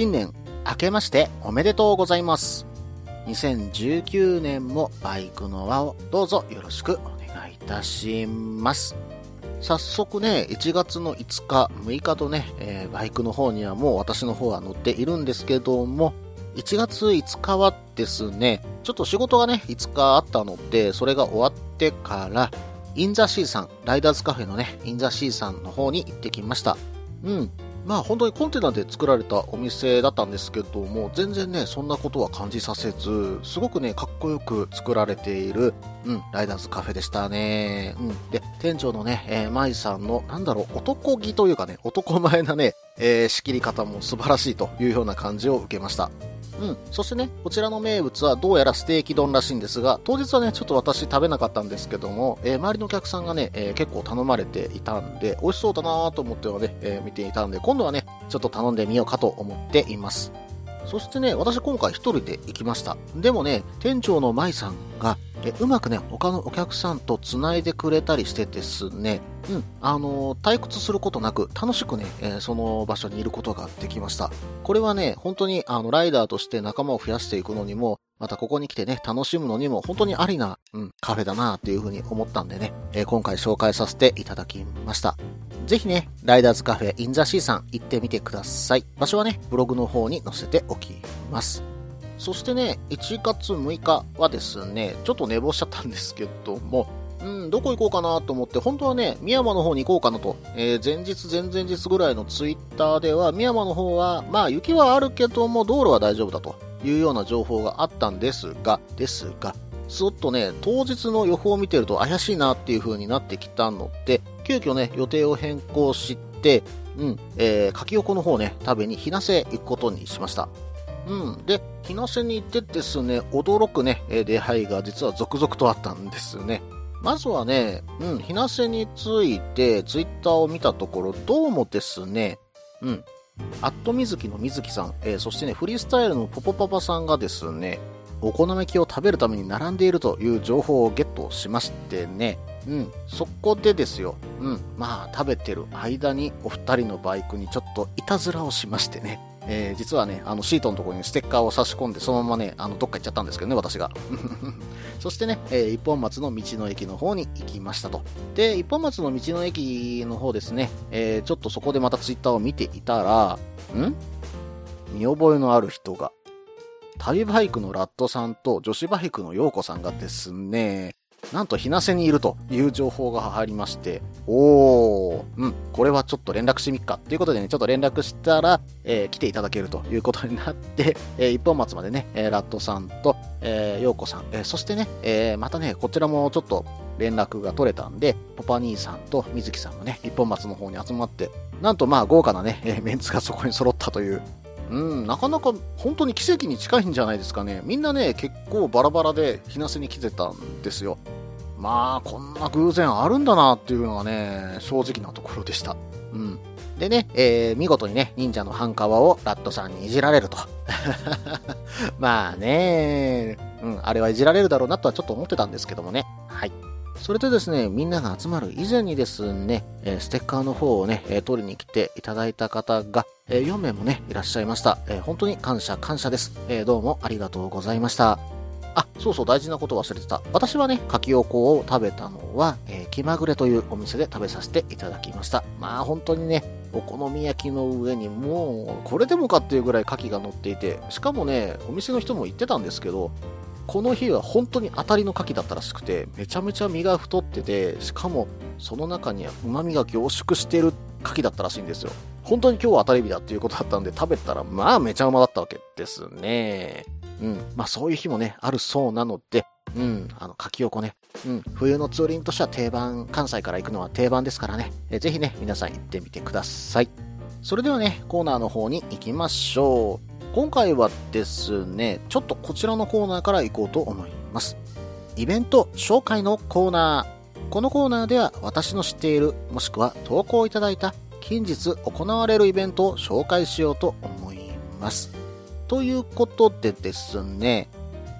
新年明けましておめでとうございます。2019年もバイクの輪をどうぞよろしくお願いいたします。早速ね、1月の5日、6日とね、えーバイクの方にはもう私の方は乗っているんですけども、1月5日はですね、ちょっと仕事がね、5日あったので、それが終わってから、インザシーさん、ライダーズカフェのね、インザシーさんの方に行ってきました。うん。まあ本当にコンテナで作られたお店だったんですけども、全然ね、そんなことは感じさせず、すごくね、かっこよく作られている、うん、ライダーズカフェでしたね。うん。で、店長のね、えー、舞さんの、なんだろう、男気というかね、男前なね、えー仕切り方も素晴らしいというような感じを受けました。うん。そしてね、こちらの名物はどうやらステーキ丼らしいんですが、当日はね、ちょっと私食べなかったんですけども、えー周りのお客さんがね、えー結構頼まれていたんで、美味しそうだなと思ってはね、えー見ていたんで、今度はね、ちょっと頼んでみようかと思っています。そしてね、私今回一人で行きました。でもね、店長の舞さんが、えうまくね、他のお客さんと繋いでくれたりしてですね、うん、あのー退屈することなく、楽しくね、えーその場所にいることができました。これはね、本当に、あの、ライダーとして仲間を増やしていくのにも、またここに来てね、楽しむのにも、本当にありな、うん、カフェだなっていうふうに思ったんでね、えー今回紹介させていただきました。ぜひね、ライダーズカフェインザシーさん行ってみてください。場所はね、ブログの方に載せておきます。そしてね、1月6日はですね、ちょっと寝坊しちゃったんですけども、うん、どこ行こうかなと思って、本当はね、宮山の方に行こうかなと、えー前日、前々日ぐらいのツイッターでは、宮山の方は、まあ雪はあるけども、道路は大丈夫だというような情報があったんですが、ですが、ちょっとね、当日の予報を見てると怪しいなっていう風になってきたので、急遽ね、予定を変更して、うん、えー、かきおこの方ね、食べに日なせ行くことにしました。うん。で、日なせに行ってですね、驚くね、えー出会いが実は続々とあったんですね。まずはね、うん、日なせについてツイッターを見たところ、どうもですね、うん、アットみずきのみずきさん、えーそしてね、フリースタイルのポポパパさんがですね、お好み焼きを食べるために並んでいるという情報をゲットしましてね、うん、そこでですよ、うん、まあ食べてる間にお二人のバイクにちょっといたずらをしましてね、えー実はね、あのシートのところにステッカーを差し込んで、そのままね、あのどっか行っちゃったんですけどね、私が。そしてね、えー一本松の道の駅の方に行きましたと。で、一本松の道の駅の方ですね、えーちょっとそこでまたツイッターを見ていたら、ん？見覚えのある人が、旅バイクのラットさんと女子バイクの陽子さんがですね、なんと日なせにいるという情報が入りまして、おー、うん、これはちょっと連絡してみっかということでね、ちょっと連絡したら、えー来ていただけるということになって、えー一本松までね、えーラットさんと、えー、陽子さん、えーそしてね、えーまたね、こちらもちょっと連絡が取れたんで、ポパ兄さんと水木さんがね、一本松の方に集まって、なんとまあ豪華なね、えーメンツがそこに揃ったという、うん、なかなか本当に奇跡に近いんじゃないですかね。みんなね、結構バラバラで日なせに来てたんですよ。まあ、こんな偶然あるんだなっていうのがね、正直なところでした。うん。でね、えー見事にね、忍者の半皮をラットさんにいじられると。まあね、うん、あれはいじられるだろうなとはちょっと思ってたんですけどもね。はい。それでですね、みんなが集まる以前にですね、えーステッカーの方をね、えー取りに来ていただいた方が、えー4名もね、いらっしゃいました。えー本当に感謝感謝です。えどうもありがとうございました。あ、そうそう、大事なこと忘れてた。私はね、柿おこを食べたのは、えー気まぐれというお店で食べさせていただきました。まあ、本当にね、お好み焼きの上にもう、これでもかっていうぐらい牡蠣が乗っていて、しかもね、お店の人も言ってたんですけど、この日は本当に当たりの牡蠣だったらしくて、めちゃめちゃ身が太ってて、しかも、その中には旨味が凝縮してる牡蠣だったらしいんですよ。本当に今日は当たり日だっていうことだったんで、食べたら、まあ、めちゃうまだったわけですね。うん。まあ、そういう日もね、あるそうなので、うん、あの、柿横ね。うん、冬のツーリングとしては定番、関西から行くのは定番ですからね。えぜひね、皆さん行ってみてください。それではね、コーナーの方に行きましょう。今回はですね、ちょっとこちらのコーナーから行こうと思います。イベント紹介のコーナー。このコーナーでは私の知っている、もしくは投稿いただいた近日行われるイベントを紹介しようと思います。ということでですね、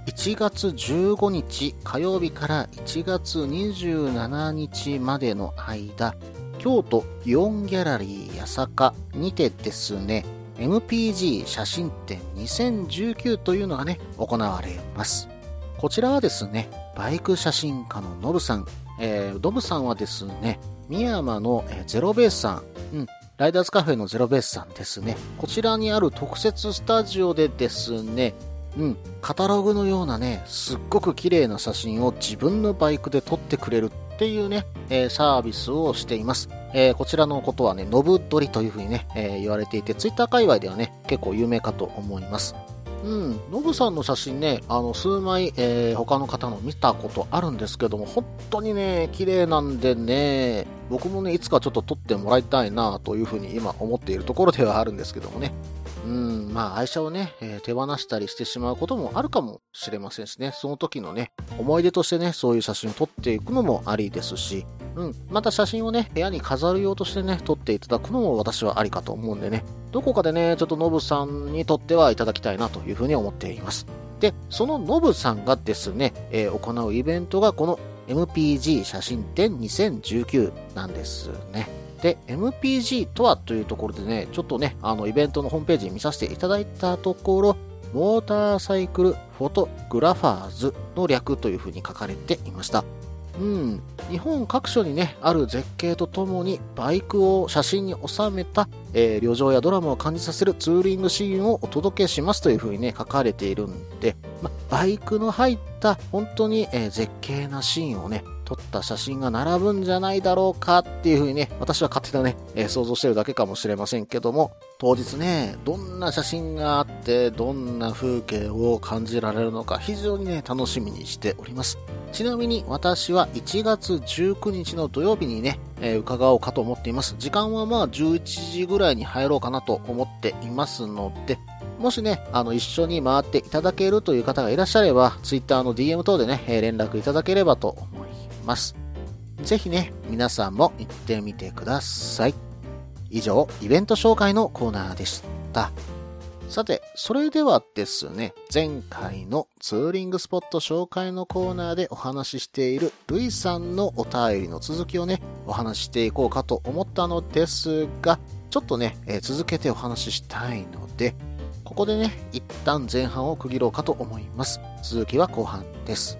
1月15日火曜日から1月27日までの間、京都イオンギャラリー八坂にてですね、MPG 写真展2019というのがね、行われます。こちらはですね、バイク写真家のノブさん、えー、ドブさんはですね、深山のゼロベースさん、うん、ライダーズカフェのゼロベースさんですね。こちらにある特設スタジオでですね、うん、カタログのようなね、すっごく綺麗な写真を自分のバイクで撮ってくれるっていうね、えー、サービスをしています。えー、こちらのことはね、ノブドリというふうにね、えー、言われていて、ツイッター界隈ではね、結構有名かと思います。うん、ノブさんの写真ね、あの、数枚、えー、他の方の見たことあるんですけども、本当にね、綺麗なんでね、僕もね、いつかちょっと撮ってもらいたいなというふうに今思っているところではあるんですけどもね。うん、まあ愛車をね、えー、手放したりしてしまうこともあるかもしれませんしね、その時のね、思い出としてね、そういう写真を撮っていくのもありですし、うん、また写真をね、部屋に飾る用としてね、撮っていただくのも私はありかと思うんでね、どこかでね、ちょっとノブさんにとってはいただきたいなというふうに思っています。で、そのノブさんがですね、えー、行うイベントがこの MPG 写真展2019なんですね。で、MPG とはというところでね、ちょっとね、あの、イベントのホームページ見させていただいたところ、モーターサイクルフォトグラファーズの略というふうに書かれていました。うん、日本各所にね、ある絶景とともにバイクを写真に収めた、えー、旅情やドラマを感じさせるツーリングシーンをお届けしますというふうにね、書かれているんで、ま、バイクの入った本当に、えー、絶景なシーンをね、った写真が並ぶんじゃないだろうかっていうふうにね、私は勝手なね、えー、想像してるだけかもしれませんけども、当日ね、どんな写真があって、どんな風景を感じられるのか、非常にね、楽しみにしております。ちなみに私は1月19日の土曜日にね、えー、伺おうかと思っています。時間はまあ11時ぐらいに入ろうかなと思っていますので、もしね、あの、一緒に回っていただけるという方がいらっしゃれば、Twitter の DM 等でね、連絡いただければと思います。ぜひね、皆さんも行ってみてください。以上、イベント紹介のコーナーでした。さて、それではですね、前回のツーリングスポット紹介のコーナーでお話ししているルイさんのお便りの続きをね、お話ししていこうかと思ったのですが、ちょっとね、えー、続けてお話ししたいので、ここでね、一旦前半を区切ろうかと思います。続きは後半です。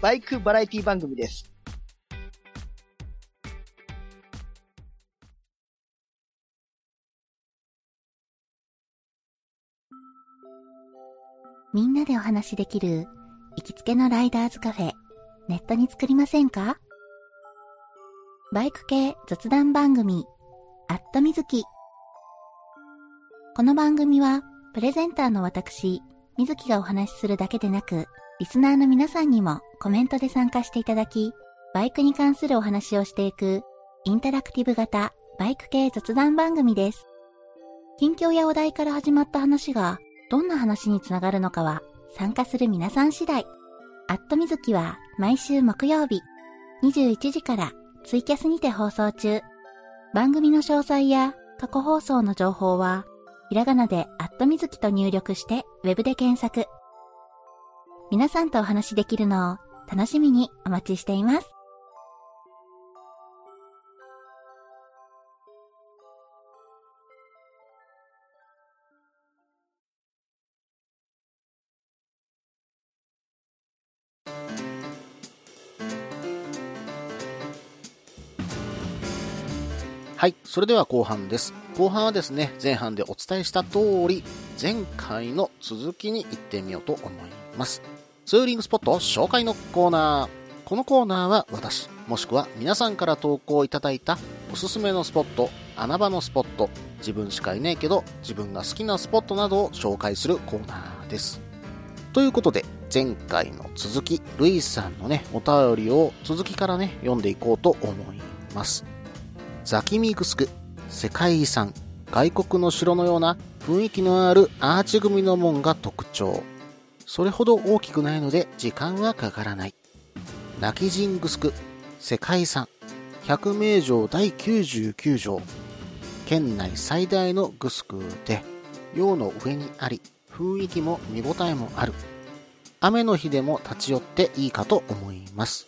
バイクバラエティ番組です。みんなでお話しできる行きつけのライダーズカフェ、ネットに作りませんか？バイク系雑談番組、アットみずき。この番組は、プレゼンターの私、みずきがお話しするだけでなく、リスナーの皆さんにもコメントで参加していただき、バイクに関するお話をしていく、インタラクティブ型バイク系雑談番組です。近況やお題から始まった話が、どんな話につながるのかは参加する皆さん次第。アットみずきは毎週木曜日21時からツイキャスにて放送中。番組の詳細や過去放送の情報はひらがなでアットみずきと入力してウェブで検索。皆さんとお話しできるのを楽しみにお待ちしています。はい、それでは後半です。後半はですね、前半でお伝えした通り、前回の続きに行ってみようと思います。ツーリングスポット紹介のコーナー。このコーナーは私、もしくは皆さんから投稿いただいたおすすめのスポット、穴場のスポット、自分しかいないけど自分が好きなスポットなどを紹介するコーナーです。ということで、前回の続き、ルイさんのね、お便りを続きからね、読んでいこうと思います。ザキミグスク、世界遺産、外国の城のような雰囲気のあるアーチ組の門が特徴。それほど大きくないので時間はかからない。泣きジングスク、世界遺産、百名城第99城。県内最大のグスクで、洋の上にあり、雰囲気も見応えもある。雨の日でも立ち寄っていいかと思います。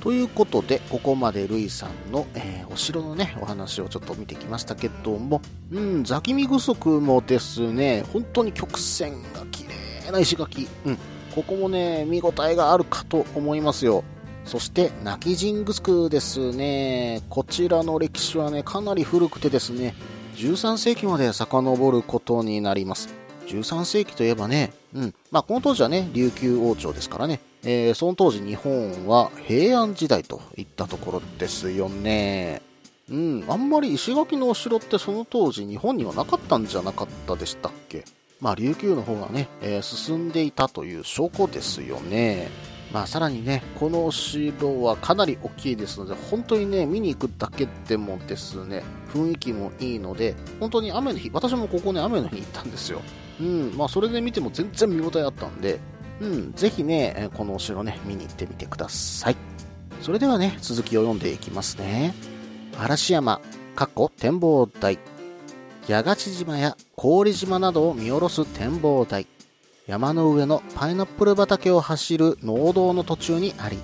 ということで、ここまでルイさんの、えーお城のね、お話をちょっと見てきましたけども、うん、ザキミグソクもですね、本当に曲線が綺麗な石垣。うん、ここもね、見応えがあるかと思いますよ。そして、ナキジングスですね。こちらの歴史はね、かなり古くてですね、13世紀まで遡ることになります。13世紀といえばね、うん。まあ、この当時はね、琉球王朝ですからね。えーその当時日本は平安時代といったところですよね。うん。あんまり石垣のお城ってその当時日本にはなかったんじゃなかったでしたっけ？まあ、琉球の方がね、えー進んでいたという証拠ですよね。まあ、さらにね、このお城はかなり大きいですので、本当にね、見に行くだけでもですね、雰囲気もいいので、本当に雨の日、私もここね、雨の日に行ったんですよ。うん、まあ、それで見ても全然見応えあったんで、うん、ぜひね、このお城ね、見に行ってみてください。それではね、続きを読んでいきますね。嵐山、かっこ展望台。八ヶ地島や氷島などを見下ろす展望台。山の上のパイナップル畑を走る農道の途中にあり、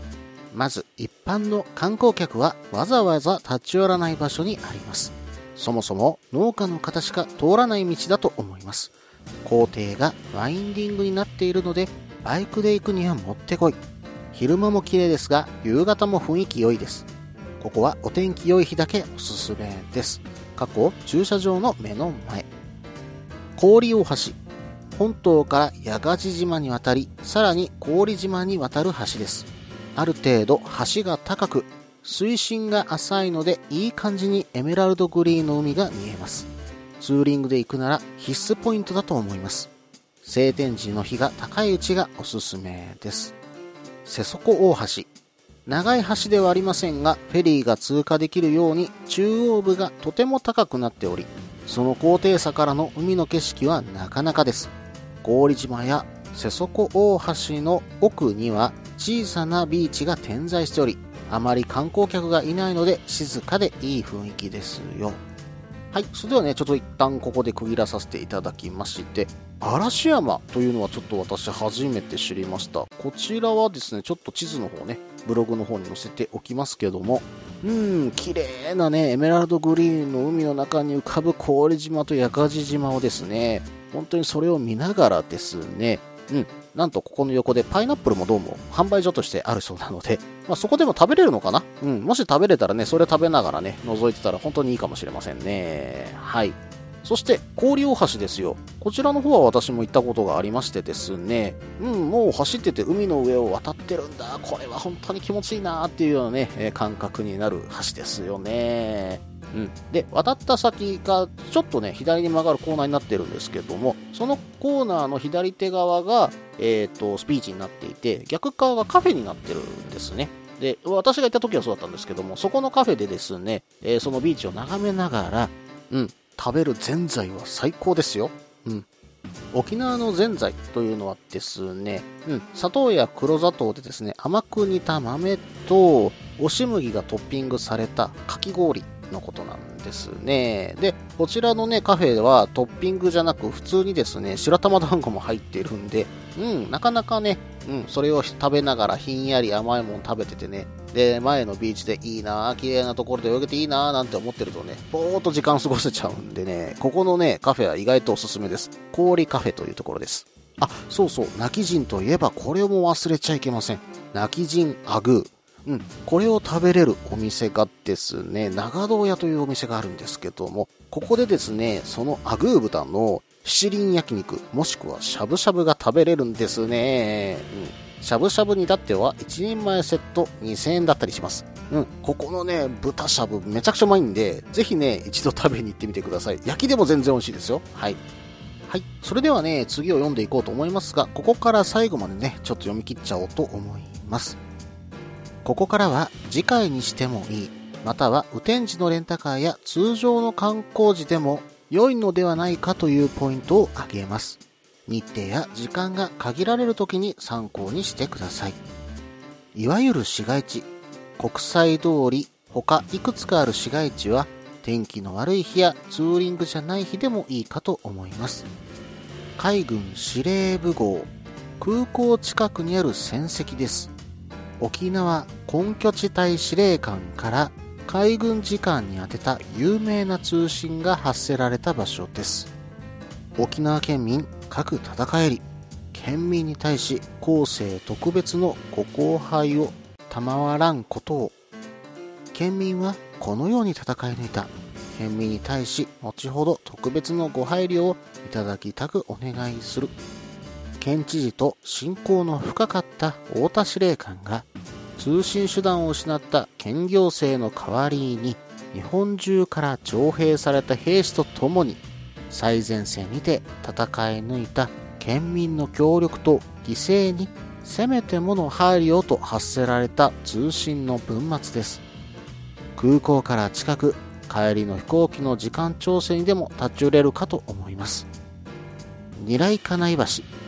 まず一般の観光客はわざわざ立ち寄らない場所にあります。そもそも農家の方しか通らない道だと思います。工程がワインディングになっているので、バイクで行くにはもってこい。昼間も綺麗ですが、夕方も雰囲気良いです。ここはお天気良い日だけおすすめです。過去、駐車場の目の前。氷大橋。本島から八ヶ地島に渡り、さらに氷島に渡る橋です。ある程度橋が高く、水深が浅いのでいい感じにエメラルドグリーンの海が見えます。ツーリングで行くなら必須ポイントだと思います。晴天時の日が高いうちがおすすめです。瀬底大橋。長い橋ではありませんが、フェリーが通過できるように中央部がとても高くなっており、その高低差からの海の景色はなかなかです。郡島や瀬底大橋の奥には小さなビーチが点在しており、あまり観光客がいないので静かでいい雰囲気ですよ。はい。それではね、ちょっと一旦ここで区切らさせていただきまして、嵐山というのはちょっと私初めて知りました。こちらはですね、ちょっと地図の方ね、ブログの方に載せておきますけども、うん、綺麗なね、エメラルドグリーンの海の中に浮かぶ郡島と八ヶ地島をですね、本当にそれを見ながらですね、うん、なんとここの横でパイナップルもどうも販売所としてあるそうなので、まあ、そこでも食べれるのかな？うん、もし食べれたらね、それ食べながらね、覗いてたら本当にいいかもしれませんね。はい。そして、氷大橋ですよ。こちらの方は私も行ったことがありましてですね、うん、もう走ってて海の上を渡ってるんだ。これは本当に気持ちいいなっていうようなね、感覚になる橋ですよね。うん。で、渡った先が、ちょっとね、左に曲がるコーナーになってるんですけども、そのコーナーの左手側が、えっ、と、スピーチになっていて、逆側がカフェになってるんですね。で、私が行った時はそうだったんですけども、そこのカフェでですね、えーそのビーチを眺めながら、うん、食べるぜんざいは最高ですよ。うん。沖縄のぜんざいというのはですね、うん、砂糖や黒砂糖でですね、甘く煮た豆と、押し麦がトッピングされたかき氷のことなんですね。で、こちらのね、カフェではトッピングじゃなく、普通にですね、白玉団子も入っているんで、うん、なかなかね、うん、それを食べながらひんやり甘いもの食べててね、で、前のビーチでいいなぁ、綺麗なところで泳げていいなぁなんて思ってるとね、ぼーっと時間過ごせちゃうんでね、ここのね、カフェは意外とおすすめです。氷カフェというところです。あ、そうそう、泣き人といえばこれも忘れちゃいけません。泣き人アグー。うん、これを食べれるお店がですね、長堂屋というお店があるんですけども、ここでですね、そのアグー豚の七輪焼肉、もしくはしゃぶしゃぶが食べれるんですね。うん、しゃぶしゃぶに至っては1人前セット2000円だったりします。うん、ここのね、豚しゃぶめちゃくちゃうまいんで、ぜひね、一度食べに行ってみてください。焼きでも全然美味しいですよ。はい。はい。それではね、次を読んでいこうと思いますが、ここから最後までね、ちょっと読み切っちゃおうと思います。ここからは次回にしてもいい、または雨天時のレンタカーや通常の観光時でも良いのではないかというポイントを挙げます。日程や時間が限られる時に参考にしてください。いわゆる市街地、国際通り、他いくつかある市街地は天気の悪い日やツーリングじゃない日でもいいかと思います。海軍司令部号、空港近くにある戦跡です。沖縄根拠地帯司令官から海軍次官に宛てた有名な通信が発せられた場所です。沖縄県民各戦えり、県民に対し後世特別のご後輩を賜らんことを、県民はこのように戦い抜いた。県民に対し後ほど特別のご配慮をいただきたくお願いする。県知事と親交の深かった太田司令官が通信手段を失った県行政の代わりに日本中から徴兵された兵士と共に最前線にて戦い抜いた県民の協力と犠牲にせめてもの配慮と発せられた通信の文末です。空港から近く帰りの飛行機の時間調整にでも立ち寄れるかと思います。二来金井橋。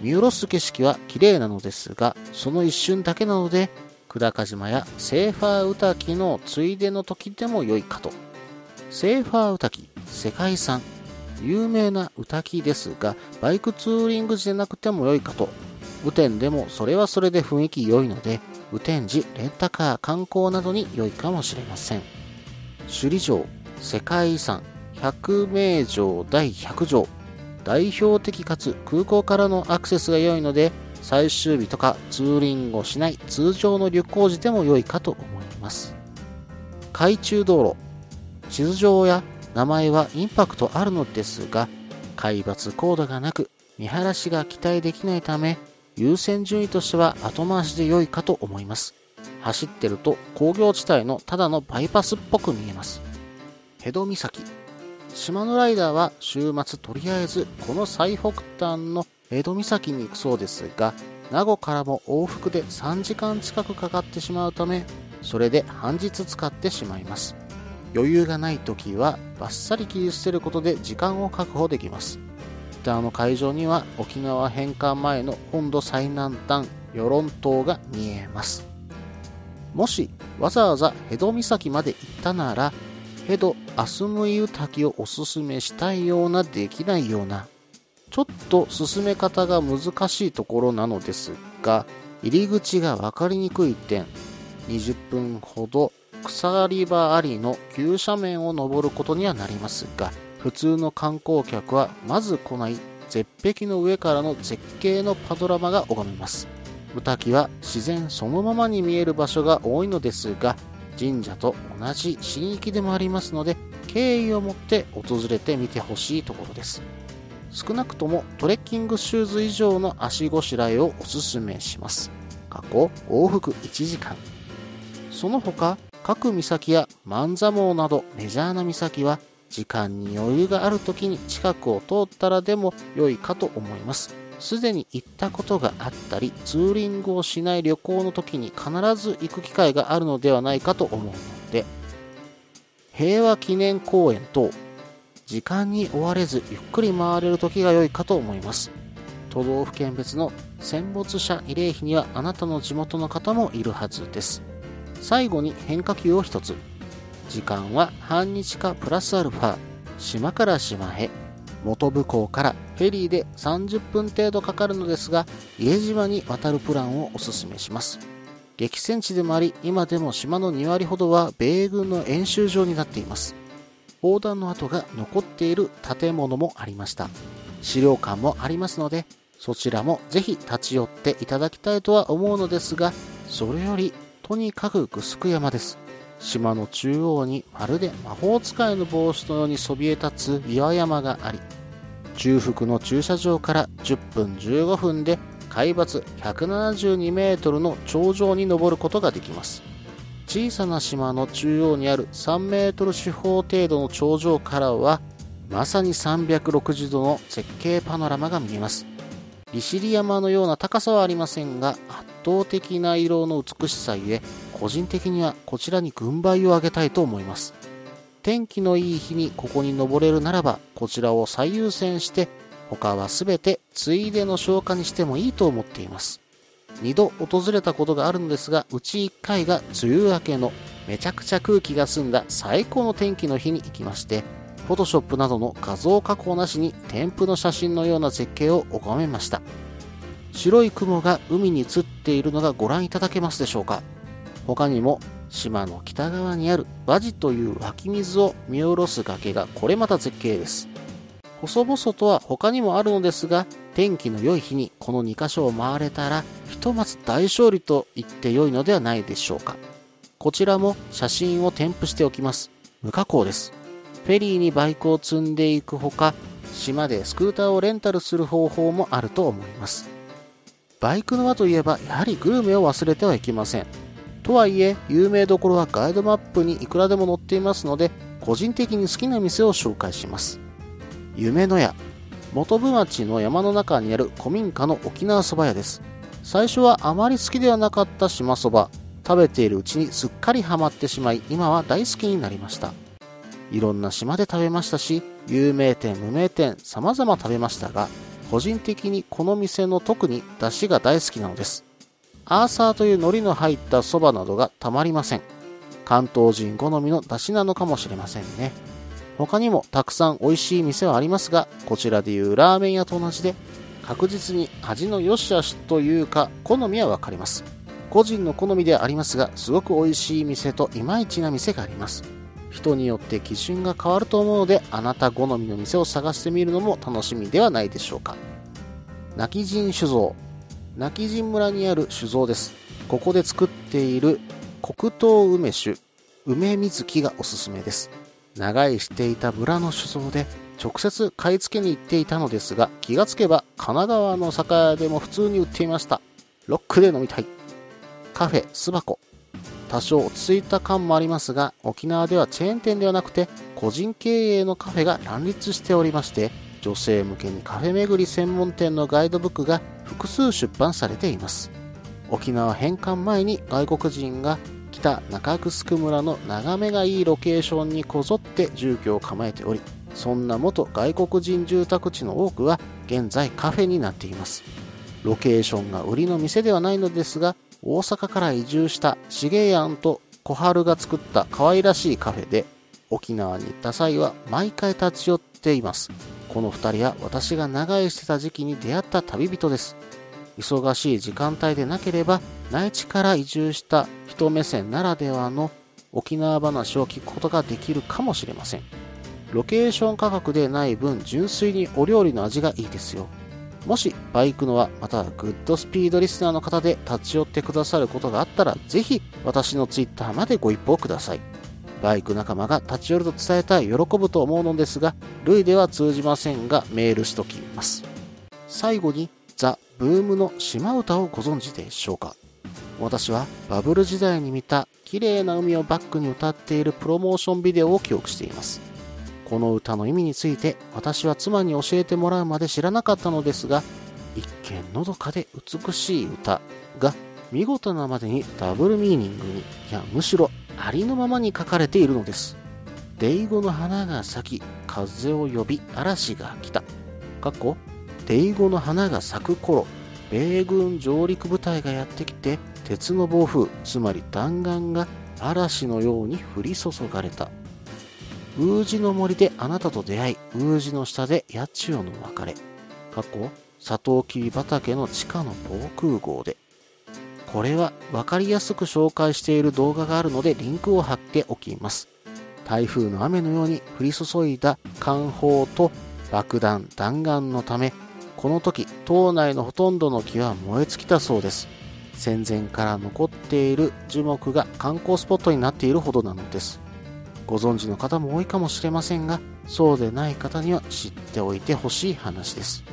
見下ろす景色は綺麗なのですが、その一瞬だけなので、久高島やセーファーウタキのついでの時でも良いかと。セーファーウタキ、世界遺産、有名なウタキですが、バイクツーリング時でなくても良いかと。雨天でもそれはそれで雰囲気良いので、雨天時、レンタカー、観光などに良いかもしれません。首里城、世界遺産、百名城第100条、代表的かつ空港からのアクセスが良いので最終日とかツーリングをしない通常の旅行時でも良いかと思います。海中道路地図上や名前はインパクトあるのですが海抜高度がなく見晴らしが期待できないため優先順位としては後回しで良いかと思います。走ってると工業地帯のただのバイパスっぽく見えます。ヘド岬島のライダーは週末とりあえずこの最北端の江戸岬に行くそうですが名護からも往復で3時間近くかかってしまうためそれで半日使ってしまいます。余裕がない時はバッサリ切り捨てることで時間を確保できます。北の海上には沖縄返還前の本土最南端与論島が見えます。もしわざわざ江戸岬まで行ったならヘド・アスムイウ滝をおすすめしたいようなできないようなちょっと進め方が難しいところなのですが入り口が分かりにくい点20分ほど鎖場ありの急斜面を登ることにはなりますが普通の観光客はまず来ない絶壁の上からの絶景のパドラマが拝めます。ウタキは自然そのままに見える場所が多いのですが神社と同じ神域でもありますので敬意を持って訪れてみてほしいところです。少なくともトレッキングシューズ以上の足ごしらえをおすすめします。過去往復1時間。その他各岬や万座網などメジャーな岬は時間に余裕がある時に近くを通ったらでも良いかと思います。すでに行ったことがあったりツーリングをしない旅行の時に必ず行く機会があるのではないかと思うので平和記念公園等時間に追われずゆっくり回れる時が良いかと思います。都道府県別の戦没者慰霊碑にはあなたの地元の方もいるはずです。最後に変化球を一つ。時間は半日かプラスアルファ。島から島へ。元部港からフェリーで30分程度かかるのですが家島に渡るプランをおすすめします。激戦地でもあり今でも島の2割ほどは米軍の演習場になっています。砲弾の跡が残っている建物もありました。資料館もありますのでそちらもぜひ立ち寄っていただきたいとは思うのですがそれよりとにかくグスク山です。島の中央にまるで魔法使いの帽子のようにそびえ立つ岩山があり、中腹の駐車場から10分15分で海抜172メートルの頂上に登ることができます。小さな島の中央にある3メートル四方程度の頂上からは、まさに360度の絶景パノラマが見えます。利尻山のような高さはありませんが、圧倒的な色の美しさゆえ、個人的にはこちらに軍配を上げたいと思います。天気のいい日にここに登れるならば、こちらを最優先して、他は全てついでの消化にしてもいいと思っています。二度訪れたことがあるのですが、うち一回が梅雨明けのめちゃくちゃ空気が澄んだ最高の天気の日に行きまして、フォトショップなどの画像加工なしに添付の写真のような絶景を拝めました。白い雲が海に映っているのがご覧いただけますでしょうか他にも島の北側にあるバジという湧き水を見下ろす崖がこれまた絶景です。細々とは他にもあるのですが、天気の良い日にこの2箇所を回れたら、ひとまず大勝利と言って良いのではないでしょうか。こちらも写真を添付しておきます。無加工です。フェリーにバイクを積んでいくほか、島でスクーターをレンタルする方法もあると思います。バイクの輪といえば、やはりグルメを忘れてはいけません。とはいえ、有名どころはガイドマップにいくらでも載っていますので、個人的に好きな店を紹介します。夢の屋。元部町の山の中にある古民家の沖縄そば屋です。最初はあまり好きではなかった島そば。食べているうちにすっかりハマってしまい、今は大好きになりました。いろんな島で食べましたし、有名店、無名店、様々食べましたが、個人的にこの店の特に出汁が大好きなのです。アーサーという海苔の入ったそばなどがたまりません。関東人好みの出汁なのかもしれませんね。他にもたくさん美味しい店はありますが、こちらでいうラーメン屋と同じで、確実に味の良し悪しというか、好みはわかります。個人の好みではありますが、すごく美味しい店といまいちな店があります。人によって基準が変わると思うので、あなた好みの店を探してみるのも楽しみではないでしょうか。泣き人酒造。泣き人村にある酒造です。ここで作っている黒糖梅酒、梅水木がおすすめです。長居していた村の酒造で直接買い付けに行っていたのですが気がつけば神奈川の酒屋でも普通に売っていましたロックで飲みたいカフェ巣箱多少落ち着いた感もありますが沖縄ではチェーン店ではなくて個人経営のカフェが乱立しておりまして女性向けにカフェ巡り専門店のガイドブックが複数出版されています。沖縄返還前に外国人が北中城村の眺めがいいロケーションにこぞって住居を構えておりそんな元外国人住宅地の多くは現在カフェになっています。ロケーションが売りの店ではないのですが大阪から移住した重庵と小春が作った可愛らしいカフェで沖縄に行った際は毎回立ち寄っています。この2人は私が長居してた時期に出会った旅人です。忙しい時間帯でなければ内地から移住した人目線ならではの沖縄話を聞くことができるかもしれません。ロケーション価格でない分純粋にお料理の味がいいですよ。もしバイクのはまたはグッドスピードリスナーの方で立ち寄ってくださることがあったらぜひ私のツイッターまでご一報ください。バイク仲間が立ち寄ると伝えたい喜ぶと思うのですが類では通じませんがメールしときます。最後にザ・ブームの島唄をご存知でしょうか？私はバブル時代に見た綺麗な海をバックに歌っているプロモーションビデオを記憶しています。この歌の意味について私は妻に教えてもらうまで知らなかったのですが一見のどかで美しい歌が見事なまでにダブルミーニングにいやむしろありのままに書かれているのです。デイゴの花が咲き風を呼び嵐が来た。かっこデイゴの花が咲く頃米軍上陸部隊がやってきて鉄の暴風つまり弾丸が嵐のように降り注がれた。ウージの森であなたと出会いウージの下で八千代の別れ。過去サトウキビ畑の地下の防空壕で。これは分かりやすく紹介している動画があるのでリンクを貼っておきます台風の雨のように降り注いだ艦砲と爆弾弾丸のためこの時島内のほとんどの木は燃え尽きたそうです戦前から残っている樹木が観光スポットになっているほどなのです。ご存知の方も多いかもしれませんが、そうでない方には知っておいてほしい話です。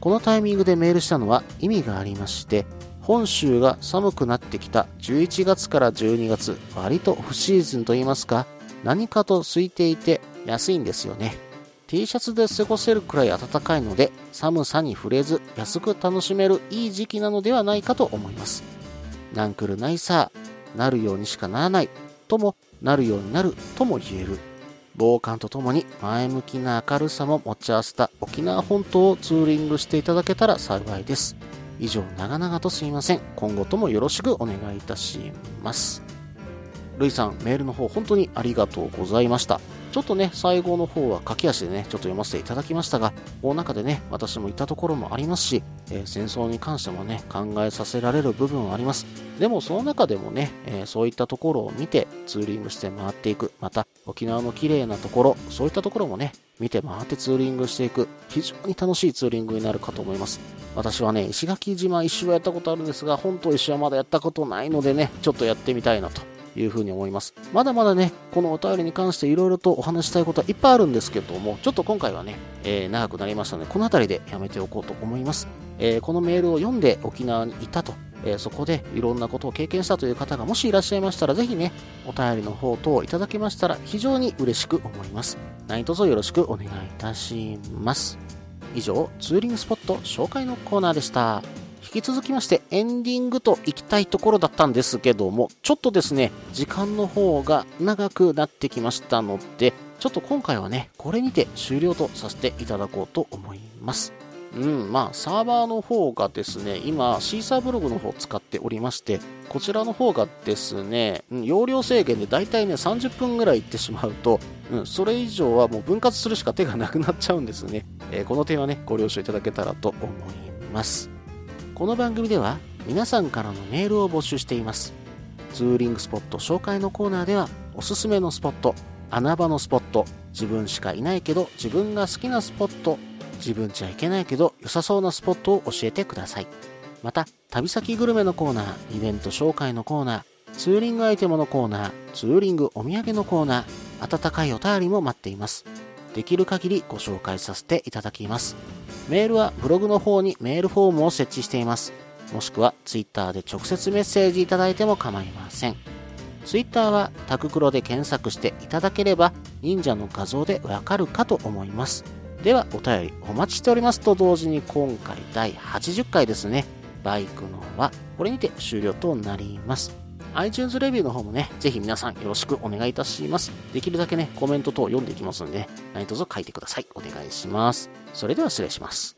このタイミングでメールしたのは意味がありまして、本州が寒くなってきた11月から12月、割とオフシーズンと言いますか、何かと空いていて安いんですよね。T シャツで過ごせるくらい暖かいので、寒さに触れず安く楽しめるいい時期なのではないかと思います。なんくるないさ、なるようにしかならない、ともなるようになるとも言える。防寒とともに前向きな明るさも持ち合わせた沖縄本島をツーリングしていただけたら幸いです。以上、長々とすみません。今後ともよろしくお願いいたします。ルイさん、メールの方本当にありがとうございました。ちょっとね、最後の方は駆け足でね、ちょっと読ませていただきましたが、この中でね、私も言ったところもありますし、えー戦争に関してもね、考えさせられる部分はあります。でもその中でもね、えーそういったところを見てツーリングして回っていく。また、沖縄の綺麗なところ、そういったところもね、見て回ってツーリングしていく。非常に楽しいツーリングになるかと思います。私はね、石垣島一周はやったことあるんですが、本島一周はまだやったことないのでね、ちょっとやってみたいなというふうに思います。まだまだね、このお便りに関していろいろとお話ししたいことはいっぱいあるんですけども、ちょっと今回はね、えー長くなりましたので、この辺りでやめておこうと思います。えーこのメールを読んで沖縄にいたと、えーそこでいろんなことを経験したという方がもしいらっしゃいましたら、ぜひね、お便りの方等いただけましたら非常に嬉しく思います。何卒よろしくお願いいたします。以上、ツーリングスポット紹介のコーナーでした。引き続きましてエンディングといきたいところだったんですけども、ちょっとですね、時間の方が長くなってきましたので、ちょっと今回はね、これにて終了とさせていただこうと思います。うん、まあ、サーバーの方がですね、今、シーサーブログの方を使っておりまして、こちらの方がですね、うん容量制限でだいたいね、30分ぐらい行ってしまうと、うん、それ以上はもう分割するしか手がなくなっちゃうんですね。えーこの点はね、ご了承いただけたらと思います。この番組では皆さんからのメールを募集しています。ツーリングスポット紹介のコーナーではおすすめのスポット、穴場のスポット、自分しかいないけど自分が好きなスポット、自分じゃいけないけど良さそうなスポットを教えてください。また、旅先グルメのコーナー、イベント紹介のコーナー、ツーリングアイテムのコーナー、ツーリングお土産のコーナー、温かいお便りも待っています。できる限りご紹介させていただきます。メールはブログの方にメールフォームを設置しています。もしくはツイッターで直接メッセージいただいても構いません。ツイッターはタククロで検索していただければ忍者の画像でわかるかと思います。ではお便りお待ちしておりますと同時に今回第80回ですね。バイクのはこれにて終了となります。iTunes レビューの方もね、ぜひ皆さんよろしくお願いいたします。できるだけね、コメント等読んでいきますんで、何卒書いてください。お願いします。それでは失礼します。